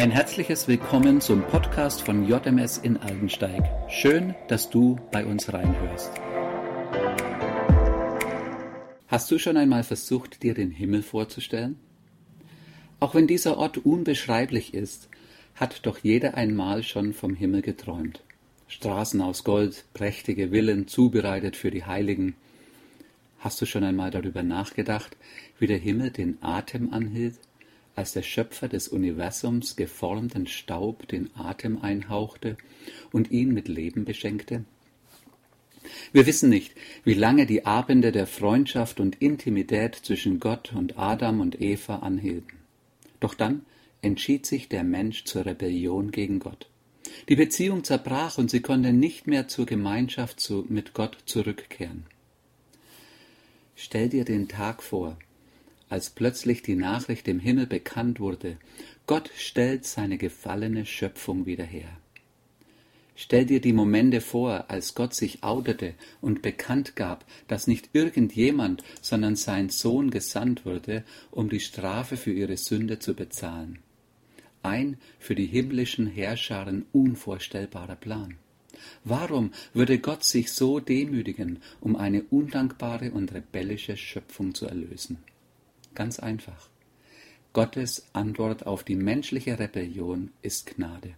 Ein herzliches Willkommen zum Podcast von JMS in Aldensteig. Schön, dass du bei uns reinhörst. Hast du schon einmal versucht, dir den Himmel vorzustellen? Auch wenn dieser Ort unbeschreiblich ist, hat doch jeder einmal schon vom Himmel geträumt. Straßen aus Gold, prächtige Villen, zubereitet für die Heiligen. Hast du schon einmal darüber nachgedacht, wie der Himmel den Atem anhielt? Als der Schöpfer des Universums geformten Staub den Atem einhauchte und ihn mit Leben beschenkte? Wir wissen nicht, wie lange die Abende der Freundschaft und Intimität zwischen Gott und Adam und Eva anhielten. Doch dann entschied sich der Mensch zur Rebellion gegen Gott. Die Beziehung zerbrach und sie konnte nicht mehr zur Gemeinschaft zu, mit Gott zurückkehren. Stell dir den Tag vor, als plötzlich die Nachricht im Himmel bekannt wurde, Gott stellt seine gefallene Schöpfung wieder her. Stell dir die Momente vor, als Gott sich outete und bekannt gab, dass nicht irgendjemand, sondern sein Sohn gesandt wurde, um die Strafe für ihre Sünde zu bezahlen. Ein für die himmlischen Herrscharen unvorstellbarer Plan. Warum würde Gott sich so demütigen, um eine undankbare und rebellische Schöpfung zu erlösen? Ganz einfach. Gottes Antwort auf die menschliche Rebellion ist Gnade.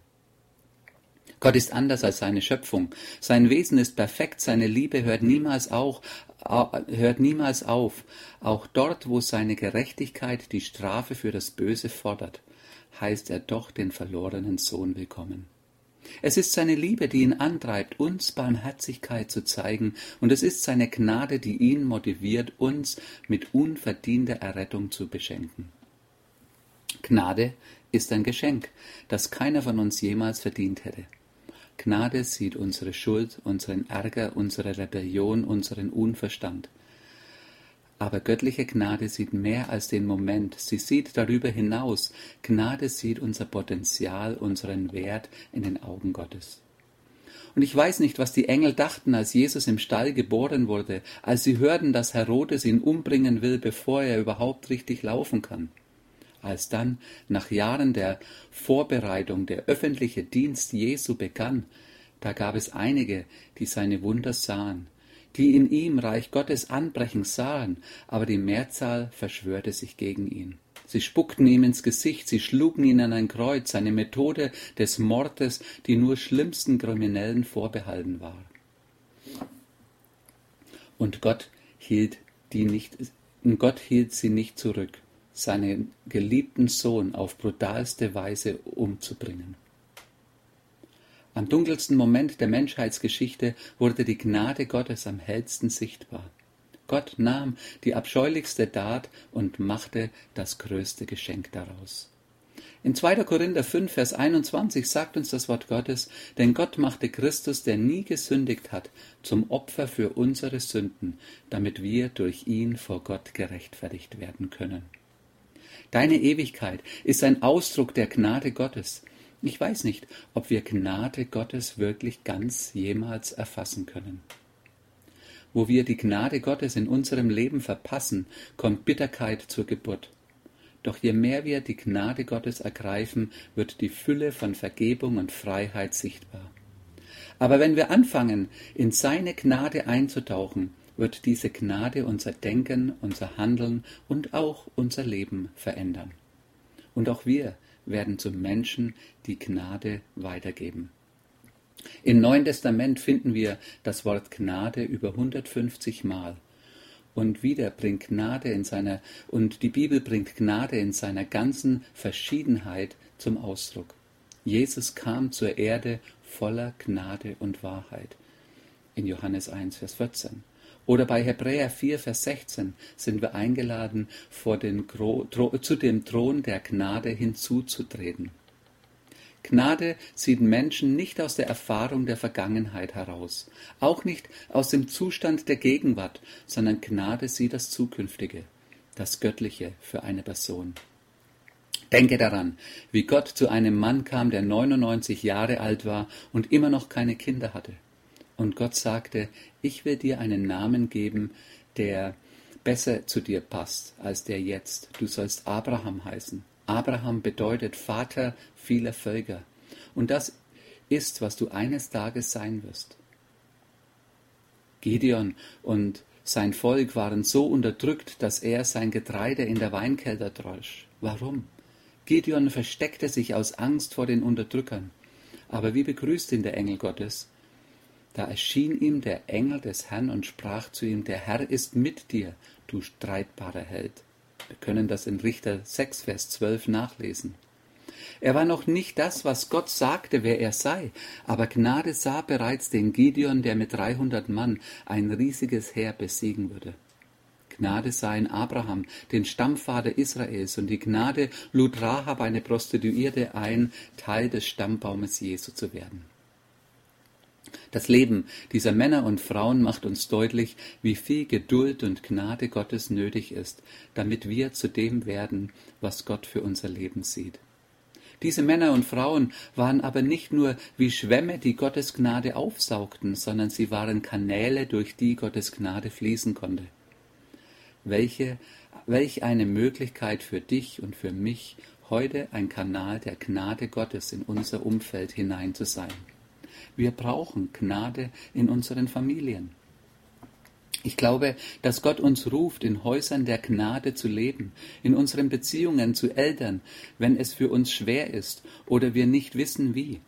Gott ist anders als seine Schöpfung. Sein Wesen ist perfekt, seine Liebe hört niemals, auch, hört niemals auf. Auch dort, wo seine Gerechtigkeit die Strafe für das Böse fordert, heißt er doch den verlorenen Sohn willkommen. Es ist seine Liebe, die ihn antreibt, uns Barmherzigkeit zu zeigen, und es ist seine Gnade, die ihn motiviert, uns mit unverdienter Errettung zu beschenken. Gnade ist ein Geschenk, das keiner von uns jemals verdient hätte. Gnade sieht unsere Schuld, unseren Ärger, unsere Rebellion, unseren Unverstand. Aber göttliche Gnade sieht mehr als den Moment, sie sieht darüber hinaus. Gnade sieht unser Potenzial, unseren Wert in den Augen Gottes. Und ich weiß nicht, was die Engel dachten, als Jesus im Stall geboren wurde, als sie hörten, dass Herodes ihn umbringen will, bevor er überhaupt richtig laufen kann. Als dann, nach Jahren der Vorbereitung, der öffentliche Dienst Jesu begann, da gab es einige, die seine Wunder sahen, die in ihm Reich Gottes anbrechen sahen, aber die Mehrzahl verschwörte sich gegen ihn. Sie spuckten ihm ins Gesicht, sie schlugen ihn an ein Kreuz, eine Methode des Mordes, die nur schlimmsten Kriminellen vorbehalten war. Und Gott hielt die nicht, Gott hielt sie nicht zurück, seinen geliebten Sohn auf brutalste Weise umzubringen. Am dunkelsten Moment der Menschheitsgeschichte wurde die Gnade Gottes am hellsten sichtbar. Gott nahm die abscheulichste Tat und machte das größte Geschenk daraus. In 2. Korinther 5, Vers 21 sagt uns das Wort Gottes, denn Gott machte Christus, der nie gesündigt hat, zum Opfer für unsere Sünden, damit wir durch ihn vor Gott gerechtfertigt werden können. Deine Ewigkeit ist ein Ausdruck der Gnade Gottes. Ich weiß nicht, ob wir Gnade Gottes wirklich ganz jemals erfassen können. Wo wir die Gnade Gottes in unserem Leben verpassen, kommt Bitterkeit zur Geburt. Doch je mehr wir die Gnade Gottes ergreifen, wird die Fülle von Vergebung und Freiheit sichtbar. Aber wenn wir anfangen, in seine Gnade einzutauchen, wird diese Gnade unser Denken, unser Handeln und auch unser Leben verändern. Und auch wir werden zum Menschen die Gnade weitergeben. Im Neuen Testament finden wir das Wort Gnade über 150 Mal. Und wieder bringt Gnade in seiner, und die Bibel bringt Gnade in seiner ganzen Verschiedenheit zum Ausdruck. Jesus kam zur Erde voller Gnade und Wahrheit. In Johannes 1, Vers 14. Oder bei Hebräer 4, Vers 16 sind wir eingeladen, den, zu dem Thron der Gnade hinzuzutreten. Gnade sieht Menschen nicht aus der Erfahrung der Vergangenheit heraus, auch nicht aus dem Zustand der Gegenwart, sondern Gnade sieht das Zukünftige, das Göttliche für eine Person. Denke daran, wie Gott zu einem Mann kam, der 99 Jahre alt war und immer noch keine Kinder hatte. Und Gott sagte, ich will dir einen Namen geben, der besser zu dir passt als der jetzt. Du sollst Abraham heißen. Abraham bedeutet Vater vieler Völker. Und das ist, was du eines Tages sein wirst. Gideon und sein Volk waren so unterdrückt, dass er sein Getreide in der Weinkelter drosch. Warum? Gideon versteckte sich aus Angst vor den Unterdrückern. Aber wie begrüßt ihn der Engel Gottes? Da erschien ihm der Engel des Herrn und sprach zu ihm, der Herr ist mit dir, du streitbarer Held. Wir können das in Richter 6, Vers 12 nachlesen. Er war noch nicht das, was Gott sagte, wer er sei, aber Gnade sah bereits den Gideon, der mit 300 Mann ein riesiges Heer besiegen würde. Gnade sah in Abraham, den Stammvater Israels, und die Gnade lud Rahab, eine Prostituierte, ein, Teil des Stammbaumes Jesu zu werden. Das Leben dieser Männer und Frauen macht uns deutlich, wie viel Geduld und Gnade Gottes nötig ist, damit wir zu dem werden, was Gott für unser Leben sieht. Diese Männer und Frauen waren aber nicht nur wie Schwämme, die Gottes Gnade aufsaugten, sondern sie waren Kanäle, durch die Gottes Gnade fließen konnte. Welche, welch eine Möglichkeit für dich und für mich, heute ein Kanal der Gnade Gottes in unser Umfeld hinein zu sein. Wir brauchen Gnade in unseren Familien. Ich glaube, dass Gott uns ruft, in Häusern der Gnade zu leben, in unseren Beziehungen zu Eltern, wenn es für uns schwer ist oder wir nicht wissen wie.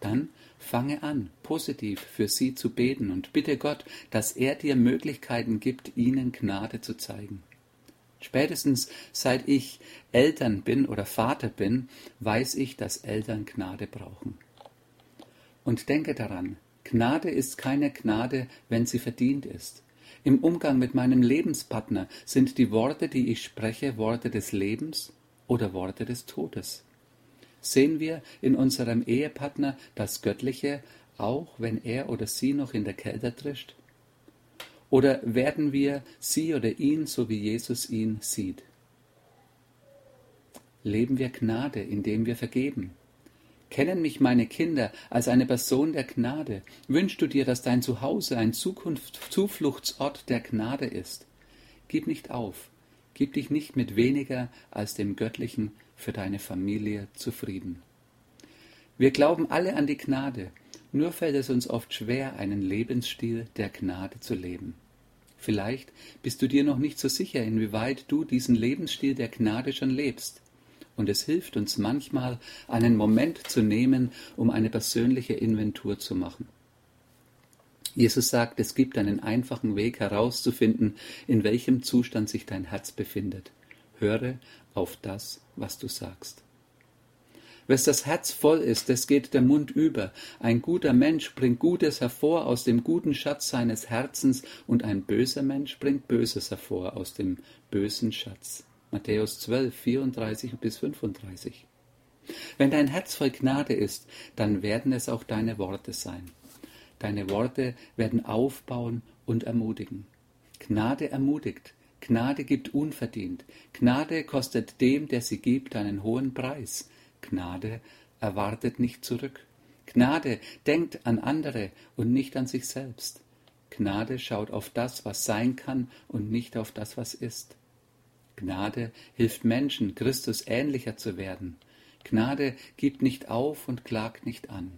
Dann fange an, positiv für sie zu beten und bitte Gott, dass er dir Möglichkeiten gibt, ihnen Gnade zu zeigen. Spätestens seit ich Eltern bin oder Vater bin, weiß ich, dass Eltern Gnade brauchen. Und denke daran, Gnade ist keine Gnade, wenn sie verdient ist. Im Umgang mit meinem Lebenspartner sind die Worte, die ich spreche, Worte des Lebens oder Worte des Todes. Sehen wir in unserem Ehepartner das Göttliche, auch wenn er oder sie noch in der Kälte trischt? Oder werden wir sie oder ihn, so wie Jesus ihn sieht? Leben wir Gnade, indem wir vergeben, Kennen mich meine Kinder als eine Person der Gnade? Wünschst du dir, dass dein Zuhause ein Zukunft, Zufluchtsort der Gnade ist? Gib nicht auf, gib dich nicht mit weniger als dem Göttlichen für deine Familie zufrieden. Wir glauben alle an die Gnade, nur fällt es uns oft schwer, einen Lebensstil der Gnade zu leben. Vielleicht bist du dir noch nicht so sicher, inwieweit du diesen Lebensstil der Gnade schon lebst und es hilft uns manchmal, einen Moment zu nehmen, um eine persönliche Inventur zu machen. Jesus sagt, es gibt einen einfachen Weg herauszufinden, in welchem Zustand sich dein Herz befindet. Höre auf das, was du sagst. Wes das Herz voll ist, des geht der Mund über. Ein guter Mensch bringt Gutes hervor aus dem guten Schatz seines Herzens, und ein böser Mensch bringt Böses hervor aus dem bösen Schatz. Matthäus 12, 34 bis 35. Wenn dein Herz voll Gnade ist, dann werden es auch deine Worte sein. Deine Worte werden aufbauen und ermutigen. Gnade ermutigt, Gnade gibt unverdient, Gnade kostet dem, der sie gibt, einen hohen Preis. Gnade erwartet nicht zurück. Gnade denkt an andere und nicht an sich selbst. Gnade schaut auf das, was sein kann und nicht auf das, was ist. Gnade hilft Menschen, Christus ähnlicher zu werden. Gnade gibt nicht auf und klagt nicht an.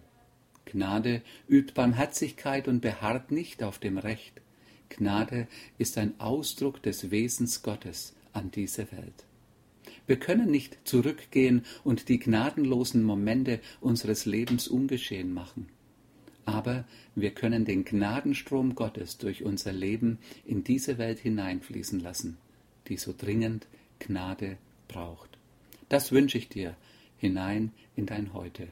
Gnade übt Barmherzigkeit und beharrt nicht auf dem Recht. Gnade ist ein Ausdruck des Wesens Gottes an diese Welt. Wir können nicht zurückgehen und die gnadenlosen Momente unseres Lebens ungeschehen machen. Aber wir können den Gnadenstrom Gottes durch unser Leben in diese Welt hineinfließen lassen die so dringend Gnade braucht. Das wünsche ich dir hinein in dein Heute.